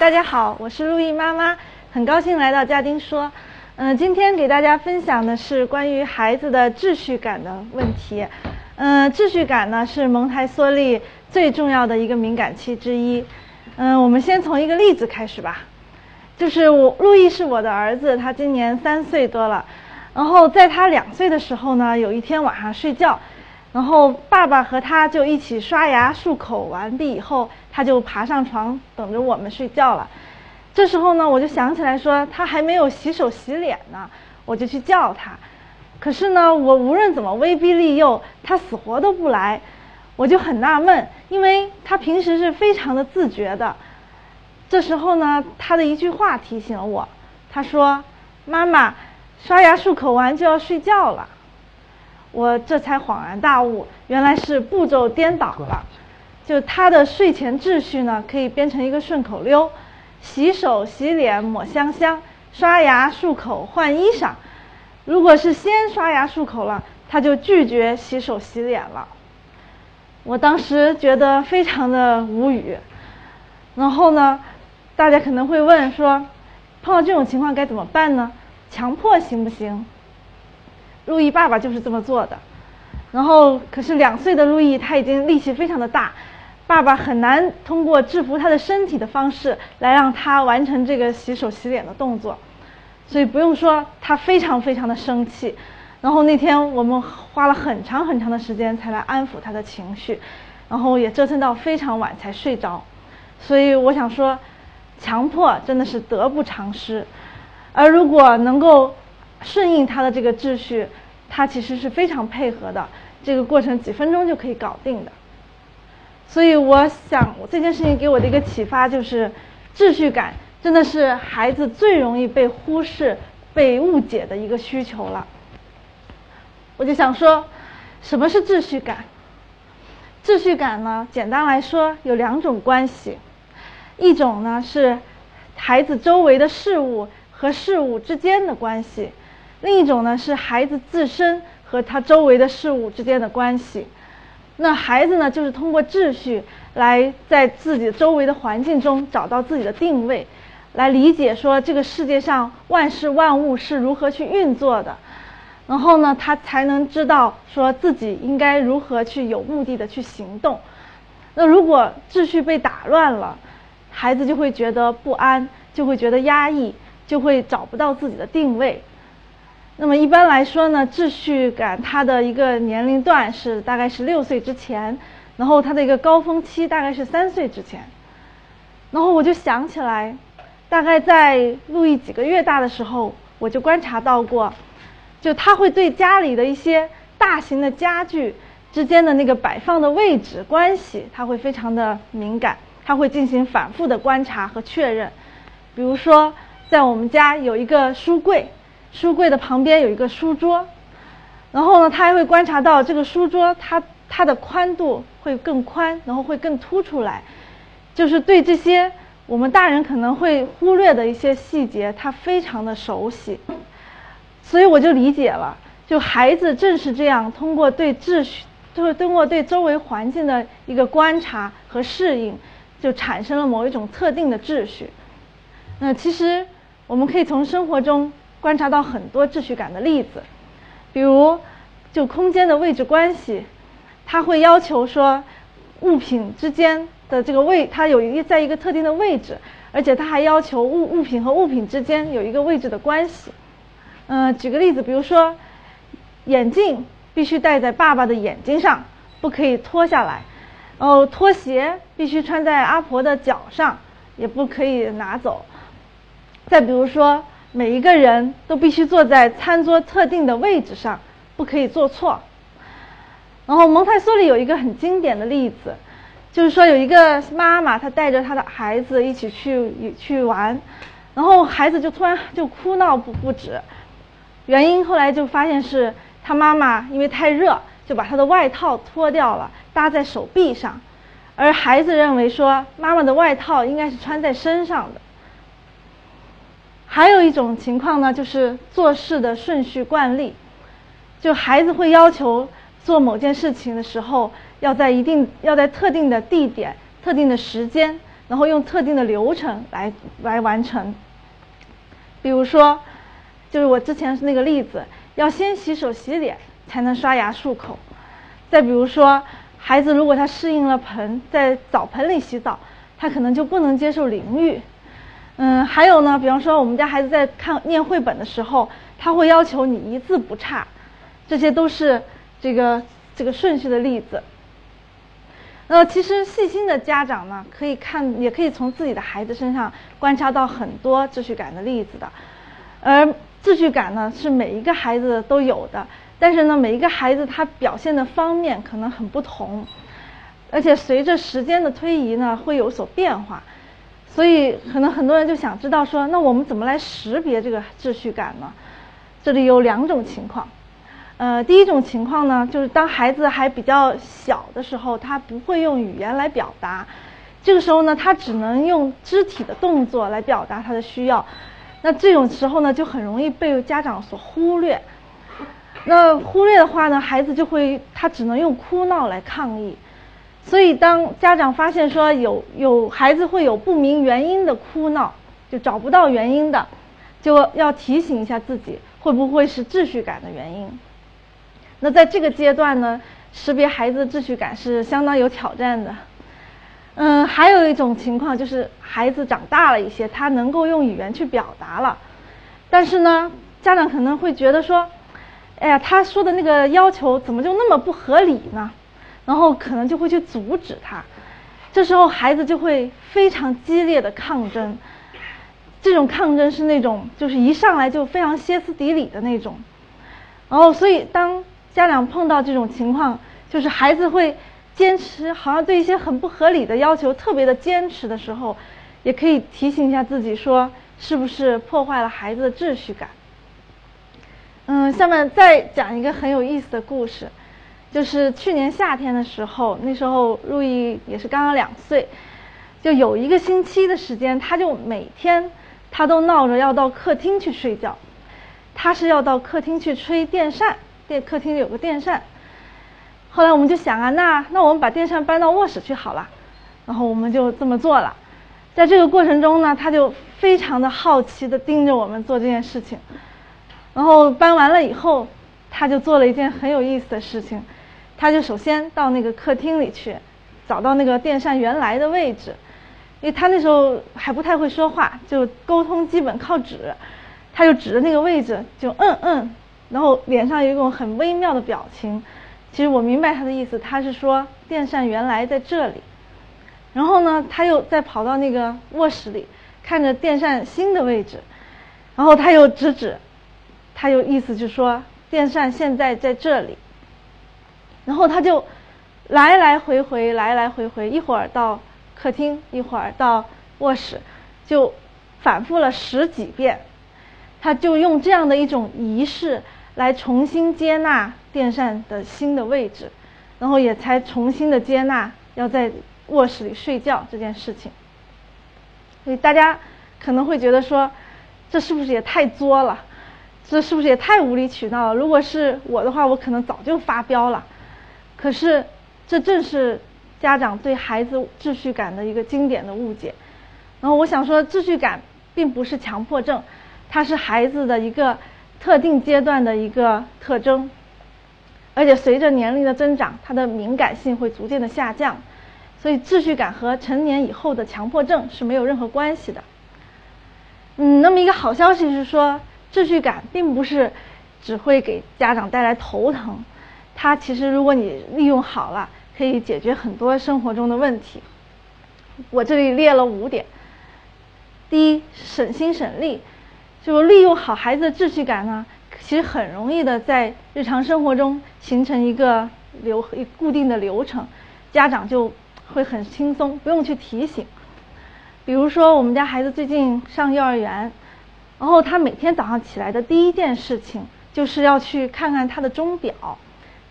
大家好，我是陆毅妈妈，很高兴来到家丁说。嗯、今天给大家分享的是关于孩子的秩序感的问题。嗯、秩序感呢是蒙台梭利最重要的一个敏感期之一。嗯、我们先从一个例子开始吧。就是我路易是我的儿子，他今年三岁多了。然后在他两岁的时候呢，有一天晚上睡觉，然后爸爸和他就一起刷牙漱口完毕以后，他就爬上床等着我们睡觉了。这时候呢，我就想起来说他还没有洗手洗脸呢，我就去叫他。可是呢，我无论怎么威逼利诱，他死活都不来，我就很纳闷，因为他平时是非常的自觉的。这时候呢，他的一句话提醒了我，他说：“妈妈，刷牙漱口完就要睡觉了。”我这才恍然大悟，原来是步骤颠倒了。就他的睡前秩序呢，可以编成一个顺口溜：洗手、洗脸、抹香香；刷牙、漱口、换衣裳。如果是先刷牙漱口了，他就拒绝洗手洗脸了。我当时觉得非常的无语。然后呢，大家可能会问说，碰到这种情况该怎么办呢？强迫行不行？路易爸爸就是这么做的。然后，可是两岁的路易他已经力气非常的大，爸爸很难通过制服他的身体的方式来让他完成这个洗手洗脸的动作，所以不用说，他非常非常的生气。然后那天我们花了很长很长的时间才来安抚他的情绪，然后也折腾到非常晚才睡着。所以我想说，强迫真的是得不偿失，而如果能够顺应他的这个秩序，他其实是非常配合的，这个过程几分钟就可以搞定的。所以我想，这件事情给我的一个启发就是，秩序感真的是孩子最容易被忽视、被误解的一个需求了。我就想说，什么是秩序感？秩序感呢，简单来说有两种关系，一种呢是孩子周围的事物和事物之间的关系，另一种呢是孩子自身和他周围的事物之间的关系。那孩子呢，就是通过秩序来在自己周围的环境中找到自己的定位，来理解说这个世界上万事万物是如何去运作的。然后呢，他才能知道说自己应该如何去有目的的去行动。那如果秩序被打乱了，孩子就会觉得不安，就会觉得压抑，就会找不到自己的定位。那么一般来说呢，秩序感它的一个年龄段是大概是六岁之前，然后它的一个高峰期大概是三岁之前。然后我就想起来，大概在路易几个月大的时候，我就观察到过。就他会对家里的一些大型的家具之间的那个摆放的位置关系，他会非常的敏感，他会进行反复的观察和确认。比如说，在我们家有一个书柜，书柜的旁边有一个书桌，然后呢，他还会观察到这个书桌它它的宽度会更宽，然后会更凸出来，就是对这些我们大人可能会忽略的一些细节，他非常的熟悉。所以我就理解了，就孩子正是这样，通过对秩序，就是通过对周围环境的一个观察和适应，就产生了某一种特定的秩序。那其实我们可以从生活中观察到很多秩序感的例子，比如就空间的位置关系，它会要求说物品之间的这个位，它有一在一个特定的位置，而且它还要求物物品和物品之间有一个位置的关系。嗯、举个例子，比如说，眼镜必须戴在爸爸的眼睛上，不可以脱下来；哦拖鞋必须穿在阿婆的脚上，也不可以拿走。再比如说，每一个人都必须坐在餐桌特定的位置上，不可以坐错。然后蒙台梭利有一个很经典的例子，就是说有一个妈妈，她带着她的孩子一起去去玩，然后孩子就突然就哭闹不不止。原因后来就发现是他妈妈因为太热，就把他的外套脱掉了，搭在手臂上，而孩子认为说妈妈的外套应该是穿在身上的。还有一种情况呢，就是做事的顺序惯例，就孩子会要求做某件事情的时候，要在一定要在特定的地点、特定的时间，然后用特定的流程来来完成。比如说，就是我之前那个例子，要先洗手洗脸才能刷牙漱口。再比如说，孩子如果他适应了盆，在澡盆里洗澡，他可能就不能接受淋浴。嗯，还有呢，比方说我们家孩子在看念绘本的时候，他会要求你一字不差，这些都是这个这个顺序的例子。呃，其实细心的家长呢，可以看，也可以从自己的孩子身上观察到很多秩序感的例子的。而秩序感呢，是每一个孩子都有的，但是呢，每一个孩子他表现的方面可能很不同，而且随着时间的推移呢，会有所变化。所以，可能很多人就想知道说，那我们怎么来识别这个秩序感呢？这里有两种情况。呃，第一种情况呢，就是当孩子还比较小的时候，他不会用语言来表达，这个时候呢，他只能用肢体的动作来表达他的需要。那这种时候呢，就很容易被家长所忽略。那忽略的话呢，孩子就会他只能用哭闹来抗议。所以，当家长发现说有有孩子会有不明原因的哭闹，就找不到原因的，就要提醒一下自己，会不会是秩序感的原因？那在这个阶段呢，识别孩子的秩序感是相当有挑战的。嗯，还有一种情况就是孩子长大了一些，他能够用语言去表达了，但是呢，家长可能会觉得说，哎呀，他说的那个要求怎么就那么不合理呢？然后可能就会去阻止他，这时候孩子就会非常激烈的抗争，这种抗争是那种就是一上来就非常歇斯底里的那种，然后所以当家长碰到这种情况，就是孩子会坚持，好像对一些很不合理的要求特别的坚持的时候，也可以提醒一下自己说，是不是破坏了孩子的秩序感？嗯，下面再讲一个很有意思的故事。就是去年夏天的时候，那时候路易也是刚刚两岁，就有一个星期的时间，他就每天他都闹着要到客厅去睡觉，他是要到客厅去吹电扇，电客厅有个电扇。后来我们就想啊，那那我们把电扇搬到卧室去好了，然后我们就这么做了。在这个过程中呢，他就非常的好奇的盯着我们做这件事情，然后搬完了以后，他就做了一件很有意思的事情。他就首先到那个客厅里去，找到那个电扇原来的位置，因为他那时候还不太会说话，就沟通基本靠指，他就指着那个位置就嗯嗯，然后脸上有一种很微妙的表情。其实我明白他的意思，他是说电扇原来在这里。然后呢，他又再跑到那个卧室里，看着电扇新的位置，然后他又指指，他又意思就说电扇现在在这里。然后他就来来回回，来来回回，一会儿到客厅，一会儿到卧室，就反复了十几遍。他就用这样的一种仪式来重新接纳电扇的新的位置，然后也才重新的接纳要在卧室里睡觉这件事情。所以大家可能会觉得说，这是不是也太作了？这是不是也太无理取闹了？如果是我的话，我可能早就发飙了。可是，这正是家长对孩子秩序感的一个经典的误解。然后我想说，秩序感并不是强迫症，它是孩子的一个特定阶段的一个特征，而且随着年龄的增长，他的敏感性会逐渐的下降。所以，秩序感和成年以后的强迫症是没有任何关系的。嗯，那么一个好消息是说，秩序感并不是只会给家长带来头疼。它其实，如果你利用好了，可以解决很多生活中的问题。我这里列了五点。第一，省心省力，就利用好孩子的秩序感呢，其实很容易的在日常生活中形成一个流一固定的流程，家长就会很轻松，不用去提醒。比如说，我们家孩子最近上幼儿园，然后他每天早上起来的第一件事情就是要去看看他的钟表。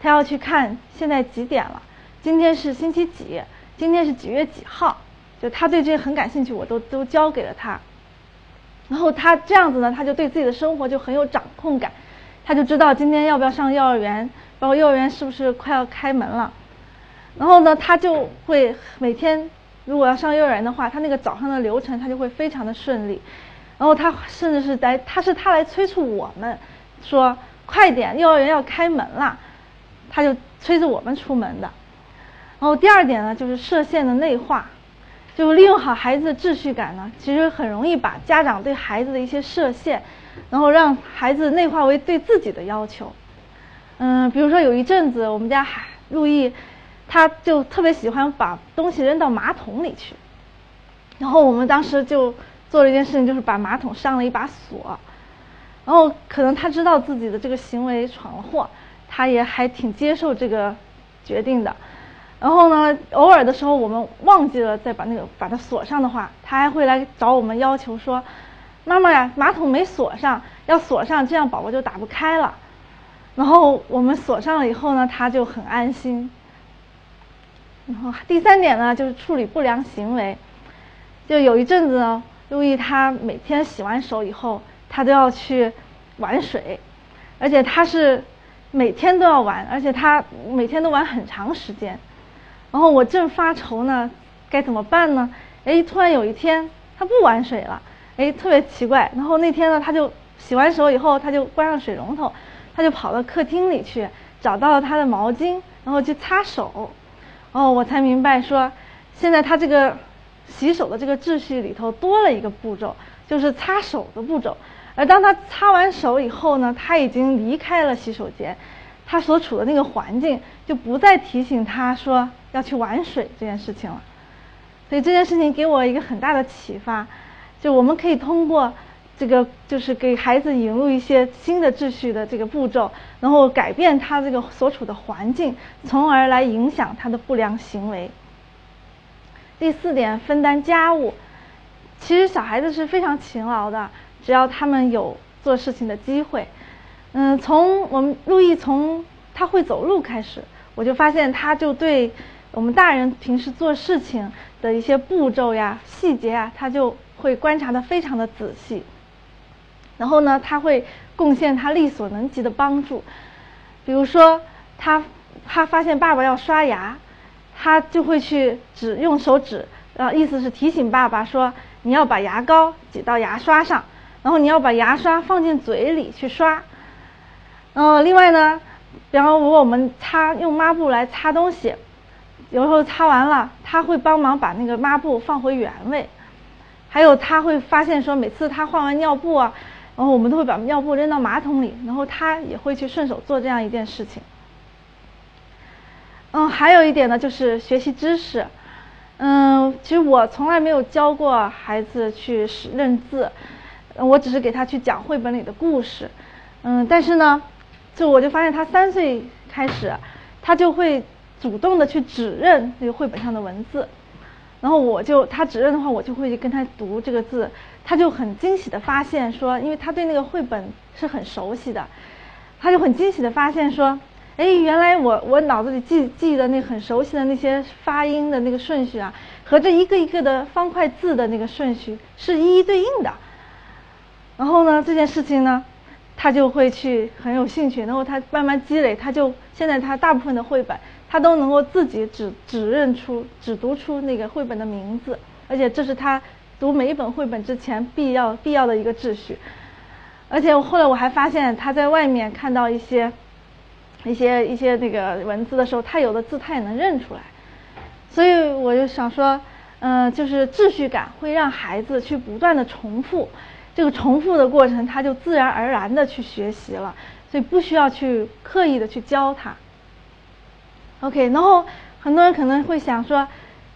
他要去看现在几点了，今天是星期几，今天是几月几号，就他对这些很感兴趣，我都都教给了他。然后他这样子呢，他就对自己的生活就很有掌控感，他就知道今天要不要上幼儿园，包括幼儿园是不是快要开门了。然后呢，他就会每天如果要上幼儿园的话，他那个早上的流程他就会非常的顺利。然后他甚至是在，他是他来催促我们，说快点，幼儿园要开门了，他就催着我们出门的。然后第二点呢，就是射线的内化，就利用好孩子的秩序感呢，其实很容易把家长对孩子的一些设限，然后让孩子内化为对自己的要求。嗯，比如说有一阵子，我们家孩陆毅，他就特别喜欢把东西扔到马桶里去，然后我们当时就做了一件事情，就是把马桶上了一把锁，然后可能他知道自己的这个行为闯了祸，他也还挺接受这个决定的。然后呢，偶尔的时候我们忘记了再把那个把它锁上的话，他还会来找我们要求说：“妈妈呀，马桶没锁上，要锁上，这样宝宝就打不开了。”然后我们锁上了以后呢，他就很安心。然后第三点呢，就是处理不良行为。就有一阵子呢，路易他每天洗完手以后，他都要去玩水，而且他是每天都要玩，而且他每天都玩很长时间。然后我正发愁呢，该怎么办呢？哎，突然有一天他不玩水了，哎，特别奇怪。然后那天呢，他就洗完手以后，他就关上水龙头，他就跑到客厅里去，找到了他的毛巾，然后去擦手。哦，我才明白说，现在他这个洗手的这个秩序里头多了一个步骤，就是擦手的步骤。而当他擦完手以后呢，他已经离开了洗手间。他所处的那个环境就不再提醒他说要去玩水这件事情了，所以这件事情给我一个很大的启发，就我们可以通过这个就是给孩子引入一些新的秩序的这个步骤，然后改变他这个所处的环境，从而来影响他的不良行为。第四点，分担家务，其实小孩子是非常勤劳的，只要他们有做事情的机会。嗯，从我们路易从他会走路开始，我就发现他就对我们大人平时做事情的一些步骤呀、细节啊，他就会观察的非常的仔细。然后呢，他会贡献他力所能及的帮助。比如说，他他发现爸爸要刷牙，他就会去指用手指，呃，意思是提醒爸爸说，你要把牙膏挤到牙刷上，然后你要把牙刷放进嘴里去刷。嗯，另外呢，然后如果我们擦用抹布来擦东西，有时候擦完了，他会帮忙把那个抹布放回原位。还有他会发现说，每次他换完尿布啊，然后我们都会把尿布扔到马桶里，然后他也会去顺手做这样一件事情。嗯，还有一点呢，就是学习知识。嗯，其实我从来没有教过孩子去识认字，我只是给他去讲绘本里的故事。嗯，但是呢。就我就发现他三岁开始，他就会主动的去指认那个绘本上的文字，然后我就他指认的话，我就会跟他读这个字，他就很惊喜的发现说，因为他对那个绘本是很熟悉的，他就很惊喜的发现说，哎，原来我我脑子里记记的那很熟悉的那些发音的那个顺序啊，和这一个一个的方块字的那个顺序是一一对应的，然后呢，这件事情呢。他就会去很有兴趣，然后他慢慢积累，他就现在他大部分的绘本，他都能够自己只只认出、只读出那个绘本的名字，而且这是他读每一本绘本之前必要必要的一个秩序。而且我后来我还发现，他在外面看到一些一些一些那个文字的时候，他有的字他也能认出来。所以我就想说，嗯，就是秩序感会让孩子去不断的重复。这个重复的过程，他就自然而然的去学习了，所以不需要去刻意的去教他。OK，然后很多人可能会想说，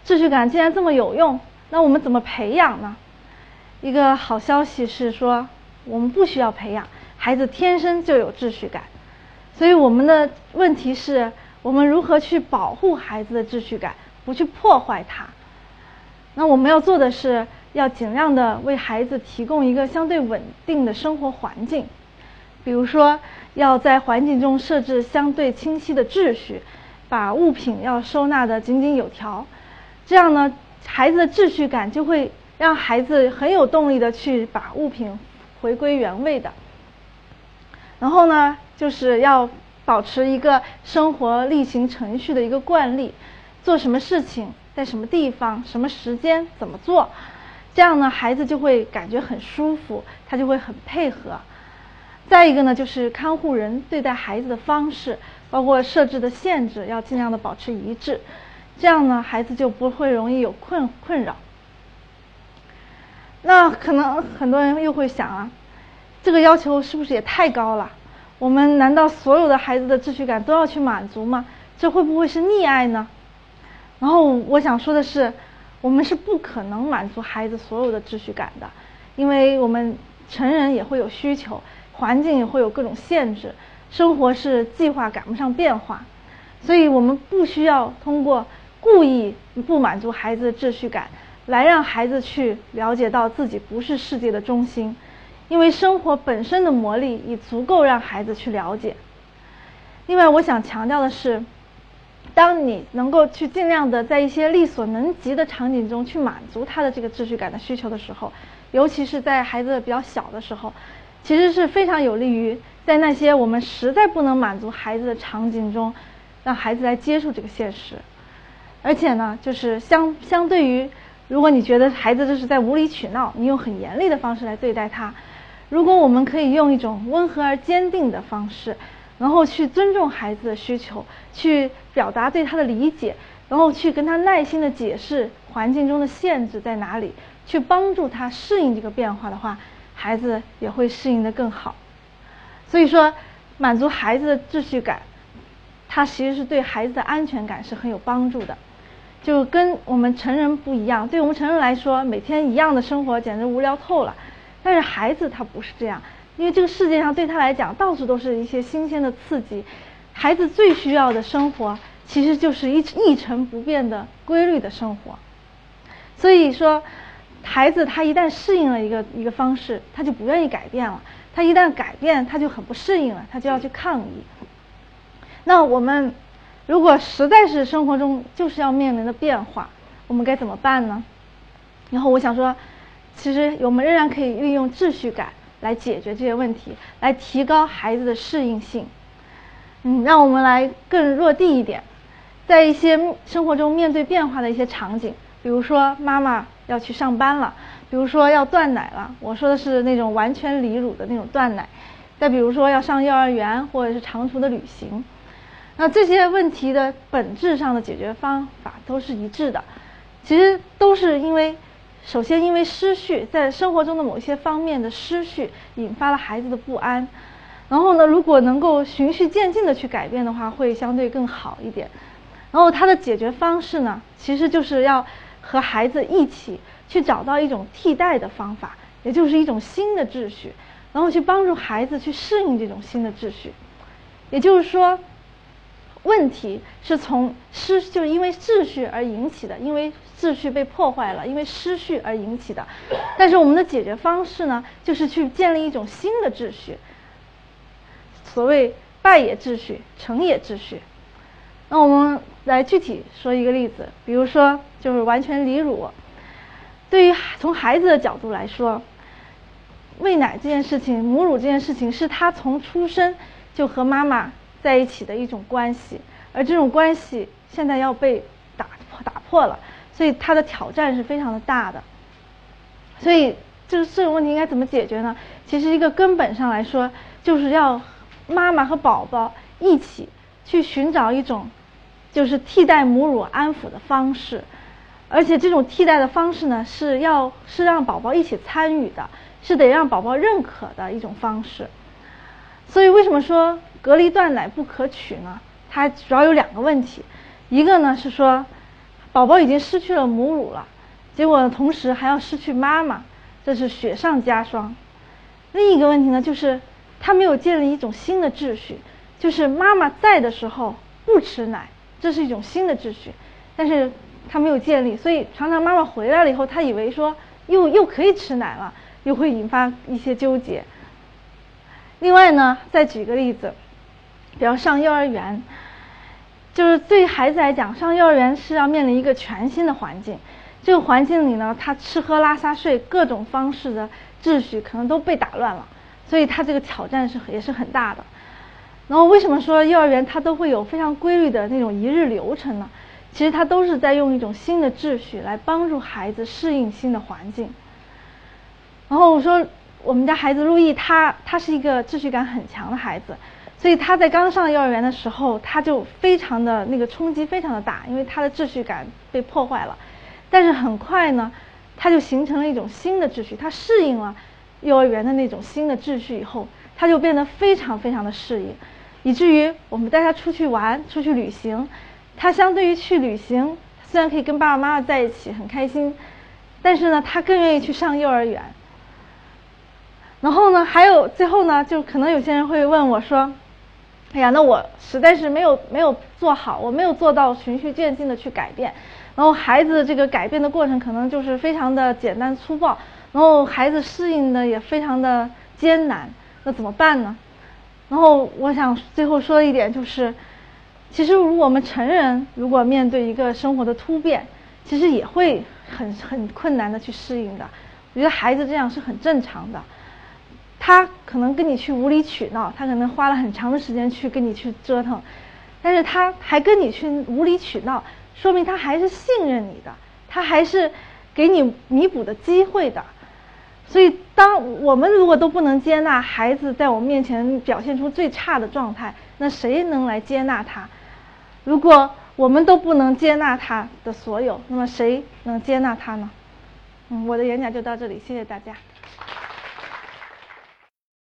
秩序感既然这么有用，那我们怎么培养呢？一个好消息是说，我们不需要培养，孩子天生就有秩序感。所以我们的问题是我们如何去保护孩子的秩序感，不去破坏它。那我们要做的是。要尽量的为孩子提供一个相对稳定的生活环境，比如说要在环境中设置相对清晰的秩序，把物品要收纳的井井有条，这样呢，孩子的秩序感就会让孩子很有动力的去把物品回归原位的。然后呢，就是要保持一个生活例行程序的一个惯例，做什么事情在什么地方、什么时间、怎么做，这样呢，孩子就会感觉很舒服，他就会很配合。再一个呢，就是看护人对待孩子的方式，包括设置的限制，要尽量的保持一致，这样呢，孩子就不会容易有困困扰。那可能很多人又会想啊，这个要求是不是也太高了？我们难道所有的孩子的秩序感都要去满足吗？这会不会是溺爱呢？然后我想说的是，我们是不可能满足孩子所有的秩序感的，因为我们成人也会有需求，环境也会有各种限制，生活是计划赶不上变化，所以我们不需要通过故意不满足孩子的秩序感。来让孩子去了解到自己不是世界的中心，因为生活本身的魔力已足够让孩子去了解。另外，我想强调的是，当你能够去尽量的在一些力所能及的场景中去满足他的这个秩序感的需求的时候，尤其是在孩子比较小的时候，其实是非常有利于在那些我们实在不能满足孩子的场景中，让孩子来接受这个现实。而且呢，就是相相对于。如果你觉得孩子这是在无理取闹，你用很严厉的方式来对待他；如果我们可以用一种温和而坚定的方式，然后去尊重孩子的需求，去表达对他的理解，然后去跟他耐心的解释环境中的限制在哪里，去帮助他适应这个变化的话，孩子也会适应的更好。所以说，满足孩子的秩序感，它其实是对孩子的安全感是很有帮助的。就跟我们成人不一样，对我们成人来说，每天一样的生活简直无聊透了。但是孩子他不是这样，因为这个世界上对他来讲，到处都是一些新鲜的刺激。孩子最需要的生活，其实就是一一成不变的规律的生活。所以说，孩子他一旦适应了一个一个方式，他就不愿意改变了。他一旦改变，他就很不适应了，他就要去抗议。那我们。如果实在是生活中就是要面临的变化，我们该怎么办呢？然后我想说，其实我们仍然可以利用秩序感来解决这些问题，来提高孩子的适应性。嗯，让我们来更落地一点，在一些生活中面对变化的一些场景，比如说妈妈要去上班了，比如说要断奶了，我说的是那种完全离乳的那种断奶，再比如说要上幼儿园或者是长途的旅行。那这些问题的本质上的解决方法都是一致的，其实都是因为，首先因为失序，在生活中的某些方面的失序引发了孩子的不安，然后呢，如果能够循序渐进的去改变的话，会相对更好一点。然后它的解决方式呢，其实就是要和孩子一起去找到一种替代的方法，也就是一种新的秩序，然后去帮助孩子去适应这种新的秩序，也就是说。问题是从失，就是因为秩序而引起的，因为秩序被破坏了，因为失序而引起的。但是我们的解决方式呢，就是去建立一种新的秩序。所谓败也秩序，成也秩序。那我们来具体说一个例子，比如说就是完全离乳。对于从孩子的角度来说，喂奶这件事情，母乳这件事情，是他从出生就和妈妈。在一起的一种关系，而这种关系现在要被打破打破了，所以它的挑战是非常的大的。所以这个这个问题应该怎么解决呢？其实一个根本上来说，就是要妈妈和宝宝一起去寻找一种就是替代母乳安抚的方式，而且这种替代的方式呢，是要是让宝宝一起参与的，是得让宝宝认可的一种方式。所以为什么说？隔离断奶不可取呢？它主要有两个问题，一个呢是说，宝宝已经失去了母乳了，结果同时还要失去妈妈，这是雪上加霜。另一个问题呢就是，他没有建立一种新的秩序，就是妈妈在的时候不吃奶，这是一种新的秩序，但是他没有建立，所以常常妈妈回来了以后，他以为说又又可以吃奶了，又会引发一些纠结。另外呢，再举个例子。比方上幼儿园，就是对孩子来讲，上幼儿园是要面临一个全新的环境。这个环境里呢，他吃喝拉撒睡各种方式的秩序可能都被打乱了，所以他这个挑战是也是很大的。然后为什么说幼儿园它都会有非常规律的那种一日流程呢？其实它都是在用一种新的秩序来帮助孩子适应新的环境。然后我说，我们家孩子路易，他他是一个秩序感很强的孩子，所以他在刚上幼儿园的时候，他就非常的那个冲击非常的大，因为他的秩序感被破坏了。但是很快呢，他就形成了一种新的秩序，他适应了幼儿园的那种新的秩序以后，他就变得非常非常的适应，以至于我们带他出去玩、出去旅行，他相对于去旅行，虽然可以跟爸爸妈妈在一起很开心，但是呢，他更愿意去上幼儿园。然后呢，还有最后呢，就可能有些人会问我说：“哎呀，那我实在是没有没有做好，我没有做到循序渐进的去改变。然后孩子这个改变的过程可能就是非常的简单粗暴，然后孩子适应的也非常的艰难，那怎么办呢？”然后我想最后说一点就是，其实如果我们成人如果面对一个生活的突变，其实也会很很困难的去适应的。我觉得孩子这样是很正常的。他可能跟你去无理取闹，他可能花了很长的时间去跟你去折腾，但是他还跟你去无理取闹，说明他还是信任你的，他还是给你弥补的机会的。所以，当我们如果都不能接纳孩子在我们面前表现出最差的状态，那谁能来接纳他？如果我们都不能接纳他的所有，那么谁能接纳他呢？嗯，我的演讲就到这里，谢谢大家。